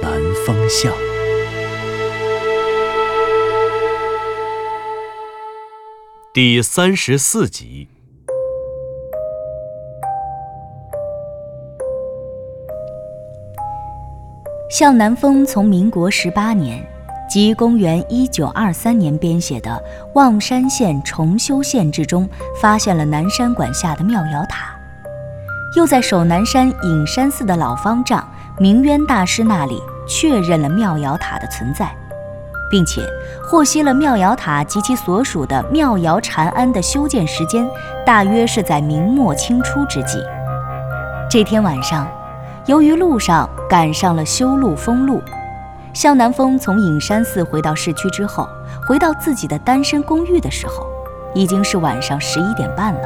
南风巷》第三十四集。向南风从民国十八年，即公元一九二三年编写的《望山县重修县志》中，发现了南山馆下的妙瑶塔，又在守南山隐山寺的老方丈明渊大师那里确认了妙瑶塔的存在，并且获悉了妙瑶塔及其所属的妙瑶禅庵的修建时间，大约是在明末清初之际。这天晚上。由于路上赶上了修路封路，向南风从隐山寺回到市区之后，回到自己的单身公寓的时候，已经是晚上十一点半了。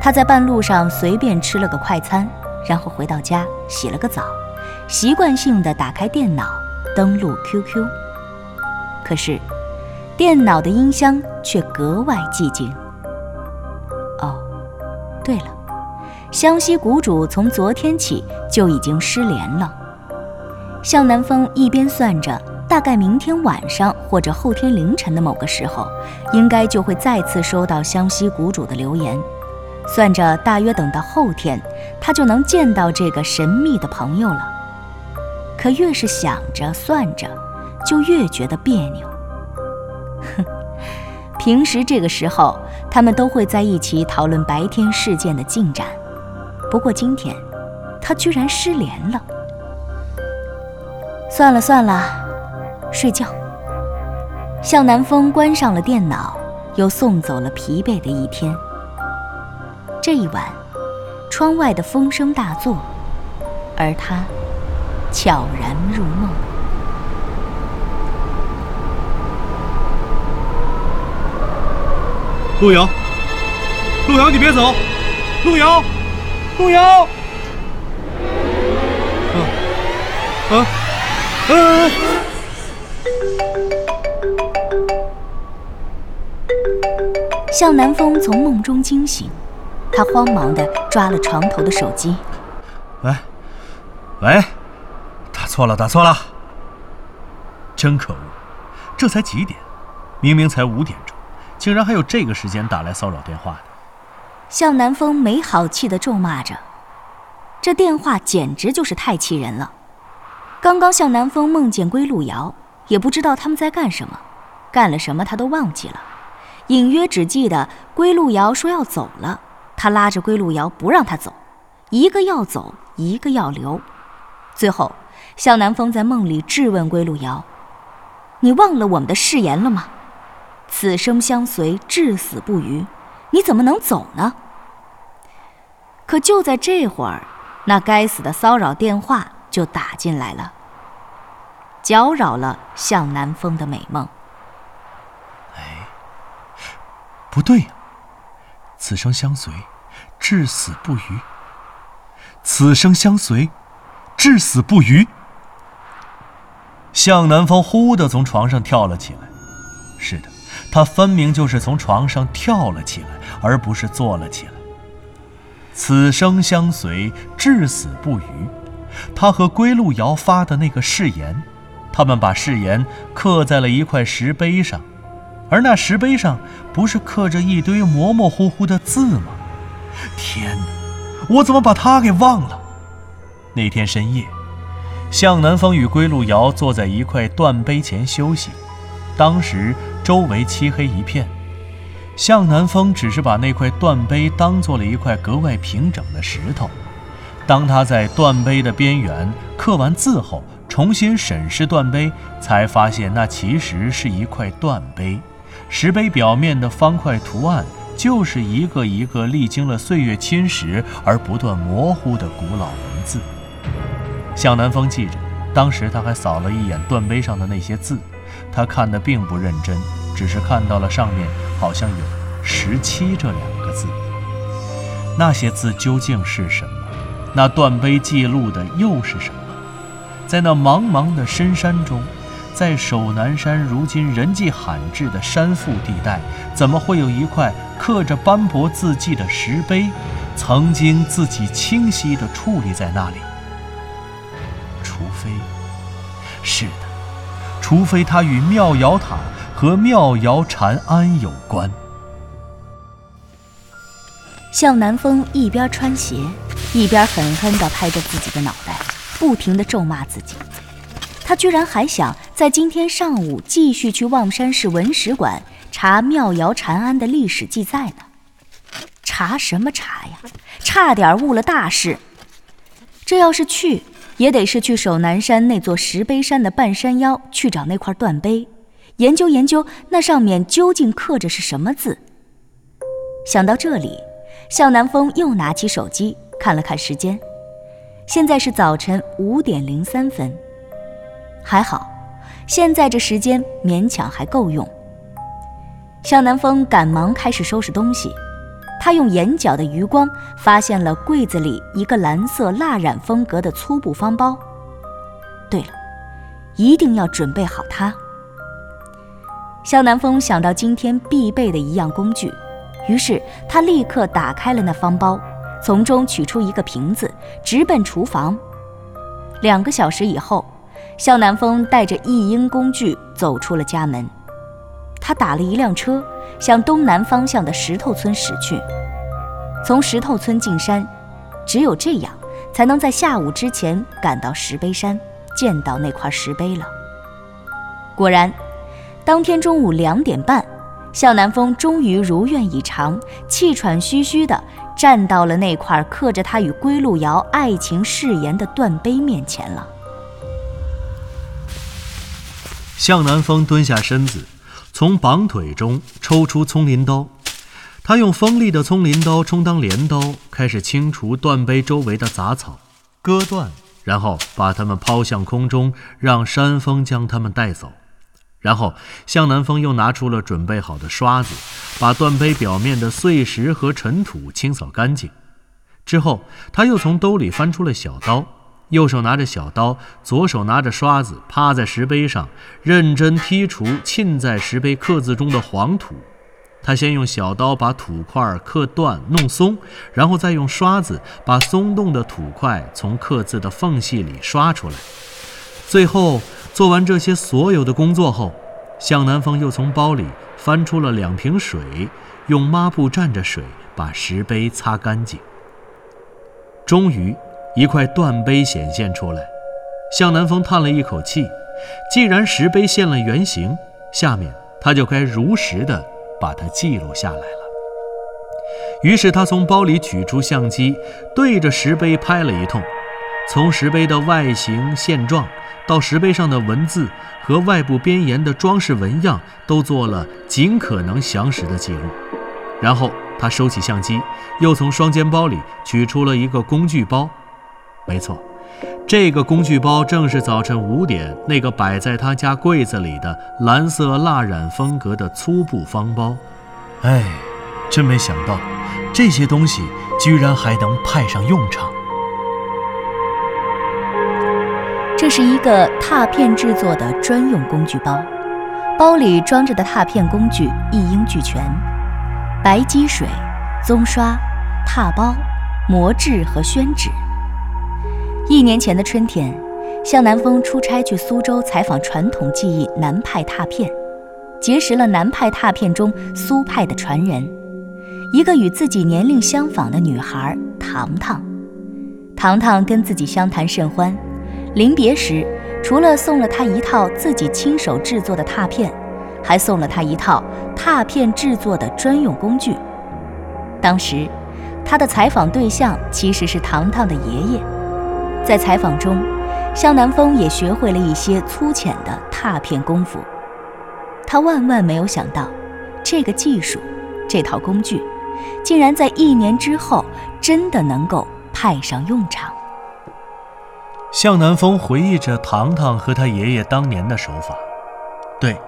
他在半路上随便吃了个快餐，然后回到家洗了个澡，习惯性的打开电脑登录 QQ。可是，电脑的音箱却格外寂静。哦，对了。湘西谷主从昨天起就已经失联了。向南风一边算着，大概明天晚上或者后天凌晨的某个时候，应该就会再次收到湘西谷主的留言，算着大约等到后天，他就能见到这个神秘的朋友了。可越是想着算着，就越觉得别扭。哼，平时这个时候，他们都会在一起讨论白天事件的进展。不过今天，他居然失联了。算了算了，睡觉。向南风关上了电脑，又送走了疲惫的一天。这一晚，窗外的风声大作，而他悄然入梦。陆遥，陆遥，你别走，路遥。路遥，啊啊啊！向南风从梦中惊醒，他慌忙的抓了床头的手机。喂，喂，打错了，打错了！真可恶，这才几点？明明才五点钟，竟然还有这个时间打来骚扰电话的。向南风没好气的咒骂着：“这电话简直就是太气人了！刚刚向南风梦见归路遥，也不知道他们在干什么，干了什么他都忘记了，隐约只记得归路遥说要走了，他拉着归路遥不让他走，一个要走，一个要留。最后，向南风在梦里质问归路遥：‘你忘了我们的誓言了吗？此生相随，至死不渝。’”你怎么能走呢？可就在这会儿，那该死的骚扰电话就打进来了，搅扰了向南风的美梦。哎，不对呀！此生相随，至死不渝。此生相随，至死不渝。向南风忽地从床上跳了起来。是的。他分明就是从床上跳了起来，而不是坐了起来。此生相随，至死不渝。他和归路遥发的那个誓言，他们把誓言刻在了一块石碑上，而那石碑上不是刻着一堆模模糊糊的字吗？天哪，我怎么把他给忘了？那天深夜，向南风与归路遥坐在一块断碑前休息，当时。周围漆黑一片，向南风只是把那块断碑当做了一块格外平整的石头。当他在断碑的边缘刻完字后，重新审视断碑，才发现那其实是一块断碑。石碑表面的方块图案，就是一个一个历经了岁月侵蚀而不断模糊的古老文字。向南风记着，当时他还扫了一眼断碑上的那些字，他看的并不认真，只是看到了上面好像有“十七”这两个字。那些字究竟是什么？那断碑记录的又是什么？在那茫茫的深山中，在守南山如今人迹罕至的山腹地带，怎么会有一块刻着斑驳字迹的石碑，曾经自己清晰地矗立在那里？除非，是的，除非它与妙瑶塔和妙瑶禅庵有关。向南风一边穿鞋，一边狠狠地拍着自己的脑袋，不停地咒骂自己。他居然还想在今天上午继续去望山市文史馆查妙窑禅庵的历史记载呢？查什么查呀？差点误了大事。这要是去，也得是去守南山那座石碑山的半山腰去找那块断碑，研究研究那上面究竟刻着是什么字。想到这里。向南风又拿起手机看了看时间，现在是早晨五点零三分。还好，现在这时间勉强还够用。向南风赶忙开始收拾东西，他用眼角的余光发现了柜子里一个蓝色蜡染风格的粗布方包。对了，一定要准备好它。向南风想到今天必备的一样工具。于是他立刻打开了那方包，从中取出一个瓶子，直奔厨房。两个小时以后，向南风带着一应工具走出了家门。他打了一辆车，向东南方向的石头村驶去。从石头村进山，只有这样，才能在下午之前赶到石碑山，见到那块石碑了。果然，当天中午两点半。向南风终于如愿以偿，气喘吁吁地站到了那块刻着他与归路遥爱情誓言的断碑面前了。向南风蹲下身子，从绑腿中抽出葱林刀，他用锋利的葱林刀充当镰刀，开始清除断碑周围的杂草，割断，然后把它们抛向空中，让山风将它们带走。然后，向南风又拿出了准备好的刷子，把断碑表面的碎石和尘土清扫干净。之后，他又从兜里翻出了小刀，右手拿着小刀，左手拿着刷子，趴在石碑上，认真剔除浸在石碑刻字中的黄土。他先用小刀把土块刻断、弄松，然后再用刷子把松动的土块从刻字的缝隙里刷出来。最后。做完这些所有的工作后，向南风又从包里翻出了两瓶水，用抹布蘸着水把石碑擦干净。终于，一块断碑显现出来。向南风叹了一口气，既然石碑现了原形，下面他就该如实的把它记录下来了。于是他从包里取出相机，对着石碑拍了一通，从石碑的外形现状。到石碑上的文字和外部边沿的装饰纹样都做了尽可能详实的记录，然后他收起相机，又从双肩包里取出了一个工具包。没错，这个工具包正是早晨五点那个摆在他家柜子里的蓝色蜡染风格的粗布方包。哎，真没想到，这些东西居然还能派上用场。这是一个拓片制作的专用工具包，包里装着的拓片工具一应俱全：白基水、棕刷、拓包、磨制和宣纸。一年前的春天，向南风出差去苏州采访传统技艺南派拓片，结识了南派拓片中苏派的传人，一个与自己年龄相仿的女孩糖糖。糖糖跟自己相谈甚欢。临别时，除了送了他一套自己亲手制作的拓片，还送了他一套拓片制作的专用工具。当时，他的采访对象其实是糖糖的爷爷。在采访中，向南风也学会了一些粗浅的拓片功夫。他万万没有想到，这个技术，这套工具，竟然在一年之后真的能够派上用场。向南风回忆着糖糖和他爷爷当年的手法。对，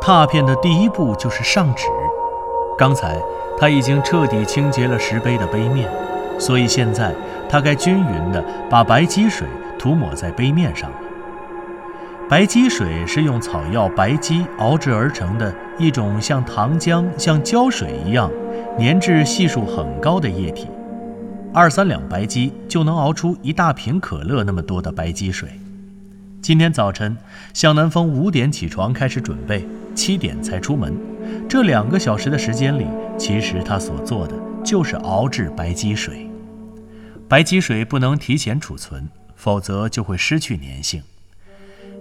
拓片的第一步就是上纸。刚才他已经彻底清洁了石碑的碑面，所以现在他该均匀地把白积水涂抹在杯面上了。白积水是用草药白鸡熬制而成的一种像糖浆、像胶水一样粘质系数很高的液体，二三两白鸡就能熬出一大瓶可乐那么多的白积水。今天早晨，向南风五点起床开始准备，七点才出门。这两个小时的时间里，其实他所做的就是熬制白积水。白鸡水不能提前储存，否则就会失去粘性。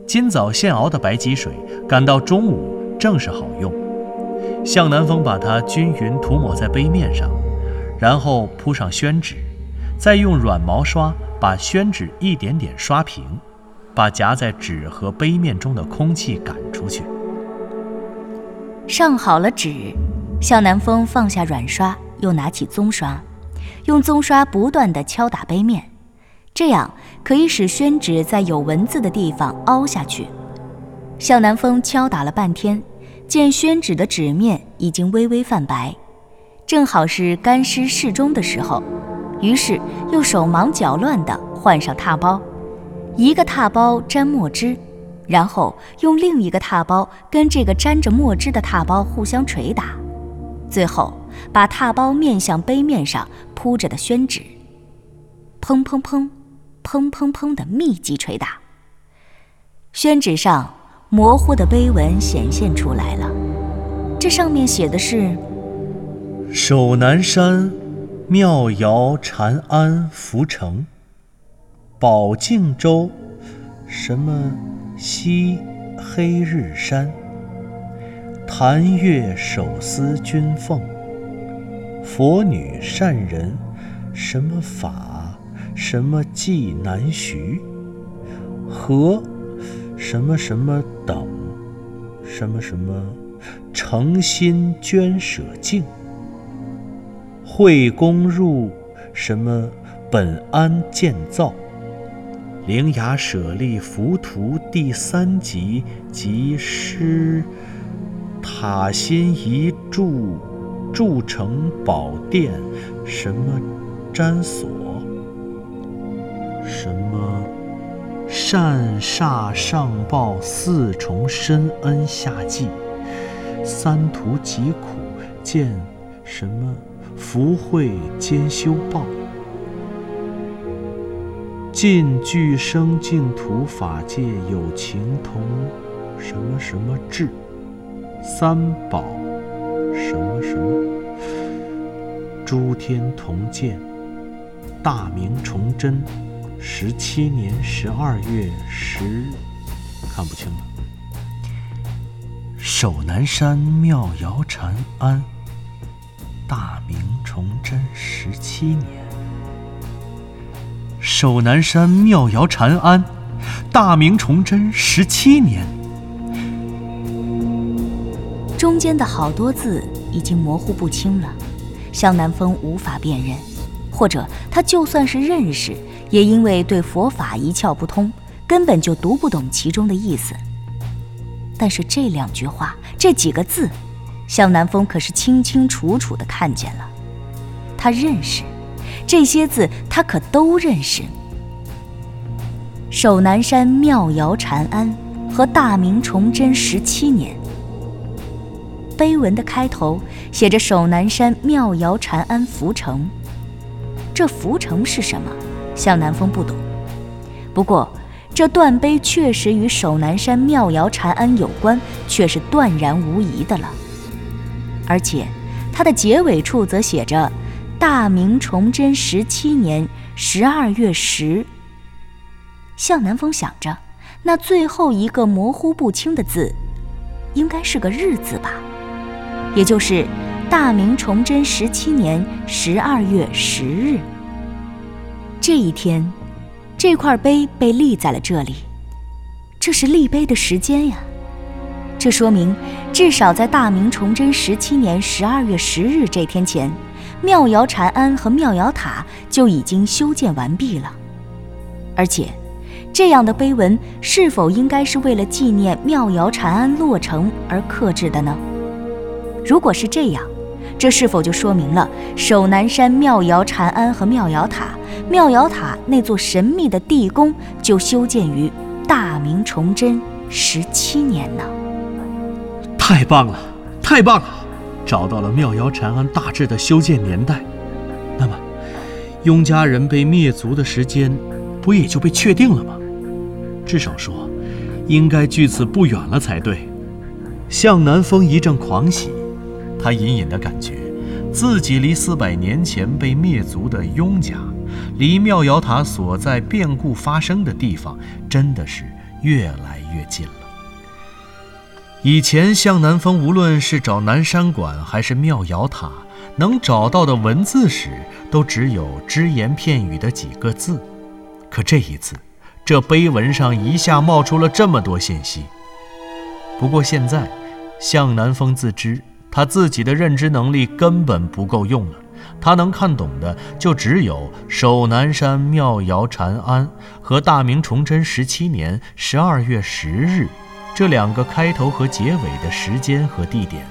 今早现熬的白鸡水，赶到中午正是好用。向南风把它均匀涂抹在杯面上，然后铺上宣纸，再用软毛刷把宣纸一点点刷平，把夹在纸和杯面中的空气赶出去。上好了纸，向南风放下软刷，又拿起棕刷，用棕刷不断地敲打杯面。这样可以使宣纸在有文字的地方凹下去。向南风敲打了半天，见宣纸的纸面已经微微泛白，正好是干湿适中的时候，于是又手忙脚乱地换上拓包，一个拓包沾墨汁，然后用另一个拓包跟这个沾着墨汁的拓包互相捶打，最后把踏包面向杯面上铺着的宣纸，砰砰砰。砰砰砰的密集捶打，宣纸上模糊的碑文显现出来了。这上面写的是：“守南山，妙瑶禅安福成，保靖州，什么西黑日山，谭月手撕君凤，佛女善人，什么法。”什么济南徐，和什么什么等，什么什么诚心捐舍敬，会公入什么本安建造，灵牙舍利浮屠第三集及诗塔心一柱铸成宝殿什么瞻所。什么善煞上报四重深恩下济，三途疾苦见什么福慧兼修报，尽具生净土法界有情同什么什么智，三宝什么什么诸天同鉴，大明崇祯。十七年十二月十，看不清了。守南山妙瑶禅安，大明崇祯十七年。守南山妙瑶禅安，大明崇祯十七年。中间的好多字已经模糊不清了，向南风无法辨认，或者他就算是认识。也因为对佛法一窍不通，根本就读不懂其中的意思。但是这两句话，这几个字，向南风可是清清楚楚的看见了。他认识这些字，他可都认识。守南山妙瑶禅庵和大明崇祯十七年。碑文的开头写着“守南山妙瑶禅安福成”，这福成是什么？向南风不懂，不过这断碑确实与守南山妙瑶禅安有关，却是断然无疑的了。而且它的结尾处则写着“大明崇祯十七年十二月十”。向南风想着，那最后一个模糊不清的字，应该是个日字吧，也就是“大明崇祯十七年十二月十日”。这一天，这块碑被立在了这里，这是立碑的时间呀。这说明，至少在大明崇祯十七年十二月十日这天前，妙瑶禅庵和妙瑶塔就已经修建完毕了。而且，这样的碑文是否应该是为了纪念妙瑶禅庵落成而刻制的呢？如果是这样，这是否就说明了守南山妙瑶禅庵和妙瑶塔？妙瑶塔那座神秘的地宫就修建于大明崇祯十七年呢？太棒了，太棒了！找到了妙瑶禅庵大致的修建年代，那么雍家人被灭族的时间不也就被确定了吗？至少说，应该距此不远了才对。向南风一阵狂喜。他隐隐的感觉，自己离四百年前被灭族的雍家，离妙瑶塔所在变故发生的地方，真的是越来越近了。以前向南风无论是找南山馆还是妙瑶塔，能找到的文字史，都只有只言片语的几个字。可这一次，这碑文上一下冒出了这么多信息。不过现在，向南风自知。他自己的认知能力根本不够用了，他能看懂的就只有守南山妙瑶禅庵和大明崇祯十七年十二月十日这两个开头和结尾的时间和地点，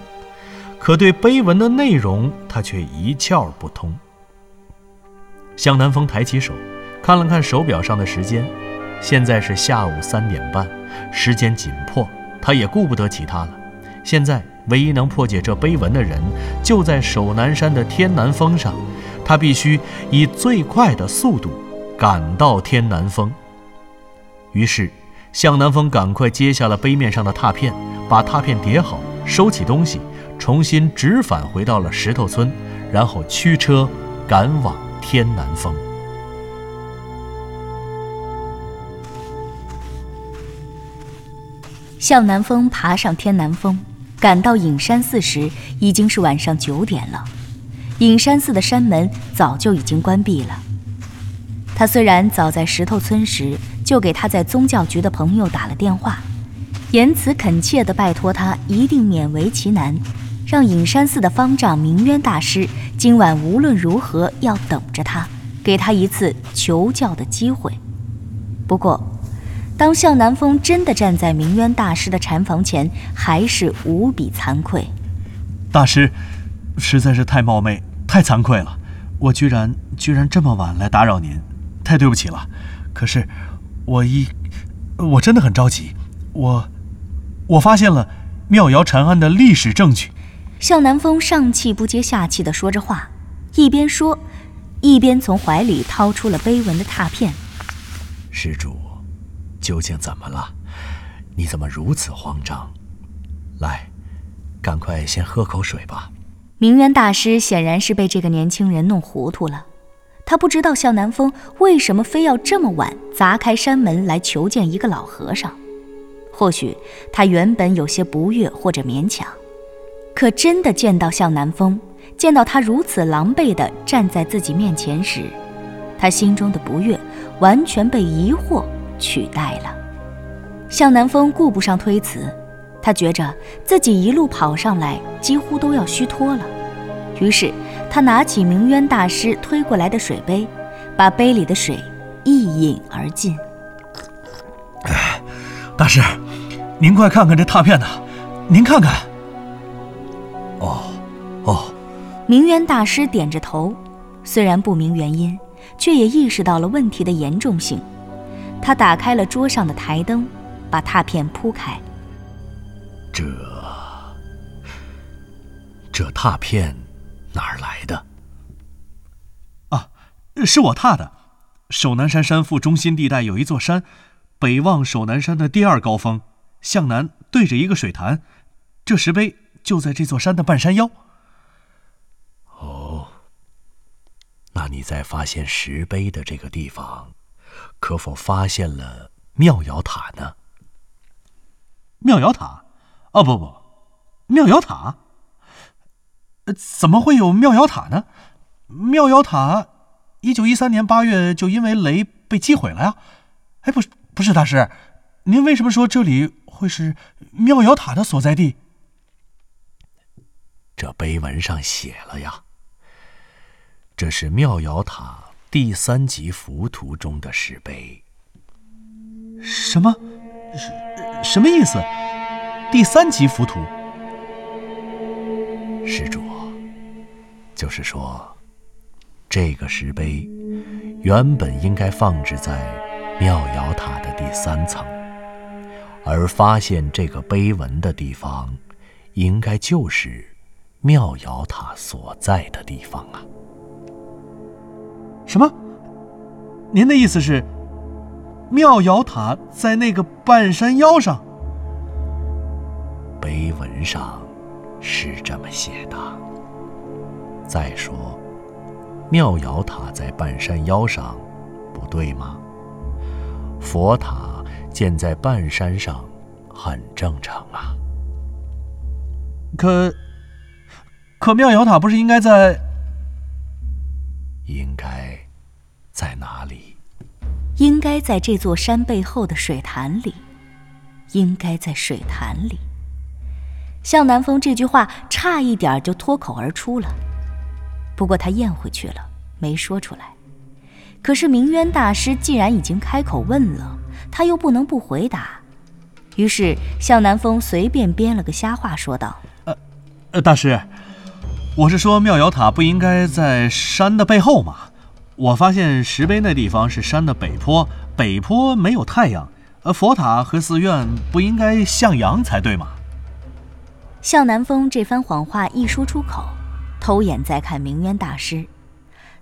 可对碑文的内容他却一窍不通。向南风抬起手，看了看手表上的时间，现在是下午三点半，时间紧迫，他也顾不得其他了，现在。唯一能破解这碑文的人，就在守南山的天南峰上。他必须以最快的速度赶到天南峰。于是，向南风赶快揭下了碑面上的拓片，把拓片叠好，收起东西，重新直返回到了石头村，然后驱车赶往天南峰。向南风爬上天南峰。赶到隐山寺时，已经是晚上九点了。隐山寺的山门早就已经关闭了。他虽然早在石头村时就给他在宗教局的朋友打了电话，言辞恳切地拜托他一定勉为其难，让隐山寺的方丈明渊大师今晚无论如何要等着他，给他一次求教的机会。不过。当向南风真的站在明渊大师的禅房前，还是无比惭愧。大师，实在是太冒昧，太惭愧了。我居然居然这么晚来打扰您，太对不起了。可是，我一，我真的很着急。我，我发现了妙瑶禅庵的历史证据。向南风上气不接下气地说着话，一边说，一边从怀里掏出了碑文的拓片。施主。究竟怎么了？你怎么如此慌张？来，赶快先喝口水吧。明渊大师显然是被这个年轻人弄糊涂了，他不知道向南风为什么非要这么晚砸开山门来求见一个老和尚。或许他原本有些不悦或者勉强，可真的见到向南风，见到他如此狼狈地站在自己面前时，他心中的不悦完全被疑惑。取代了，向南风顾不上推辞，他觉着自己一路跑上来几乎都要虚脱了，于是他拿起明渊大师推过来的水杯，把杯里的水一饮而尽。大师，您快看看这拓片呐，您看看。哦，哦。明渊大师点着头，虽然不明原因，却也意识到了问题的严重性。他打开了桌上的台灯，把拓片铺开。这这拓片哪儿来的？啊，是我拓的。首南山山腹中心地带有一座山，北望首南山的第二高峰，向南对着一个水潭。这石碑就在这座山的半山腰。哦，那你在发现石碑的这个地方？可否发现了妙瑶塔呢？妙瑶塔？哦不不，妙瑶塔？怎么会有妙瑶塔呢？妙瑶塔，一九一三年八月就因为雷被击毁了呀！哎，不是不是，大师，您为什么说这里会是妙瑶塔的所在地？这碑文上写了呀，这是妙瑶塔。第三级浮屠中的石碑。什么？什什么意思？第三级浮屠？施主，就是说，这个石碑原本应该放置在妙瑶塔的第三层，而发现这个碑文的地方，应该就是妙瑶塔所在的地方啊。什么？您的意思是，妙瑶塔在那个半山腰上？碑文上是这么写的。再说，妙瑶塔在半山腰上，不对吗？佛塔建在半山上，很正常啊。可，可妙瑶塔不是应该在？应该在哪里？应该在这座山背后的水潭里。应该在水潭里。向南风这句话差一点就脱口而出了，不过他咽回去了，没说出来。可是明渊大师既然已经开口问了，他又不能不回答。于是向南风随便编了个瞎话，说道：“呃，呃，大师。”我是说，妙瑶塔不应该在山的背后吗？我发现石碑那地方是山的北坡，北坡没有太阳，而佛塔和寺院不应该向阳才对吗？向南风这番谎话一说出口，偷眼再看明渊大师，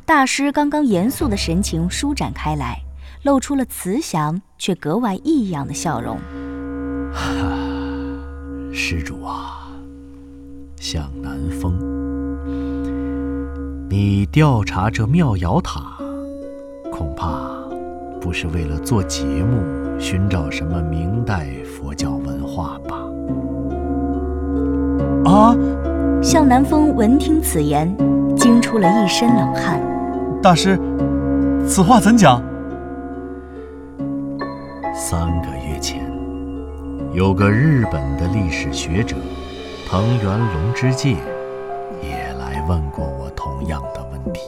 大师刚刚严肃的神情舒展开来，露出了慈祥却格外异样的笑容。施主啊，向南风。你调查这妙瑶塔，恐怕不是为了做节目，寻找什么明代佛教文化吧？啊！向南风闻听此言，惊出了一身冷汗。大师，此话怎讲？三个月前，有个日本的历史学者藤原龙之介。问过我同样的问题，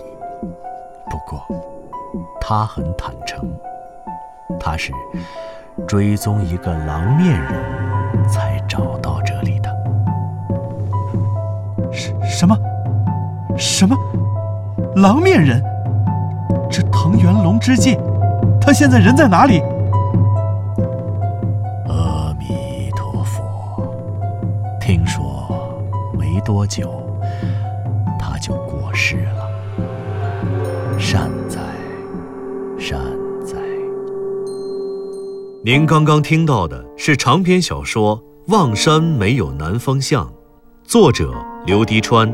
不过他很坦诚，他是追踪一个狼面人才找到这里的。什什么？什么？狼面人？这藤原龙之介，他现在人在哪里？阿弥陀佛。听说没多久。就过世了。善哉，善哉。您刚刚听到的是长篇小说《望山没有南方向》，作者刘迪川，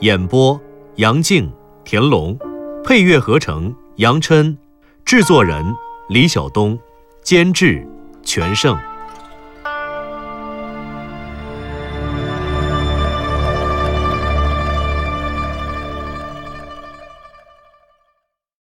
演播杨静、田龙，配乐合成杨琛，制作人李晓东，监制全胜。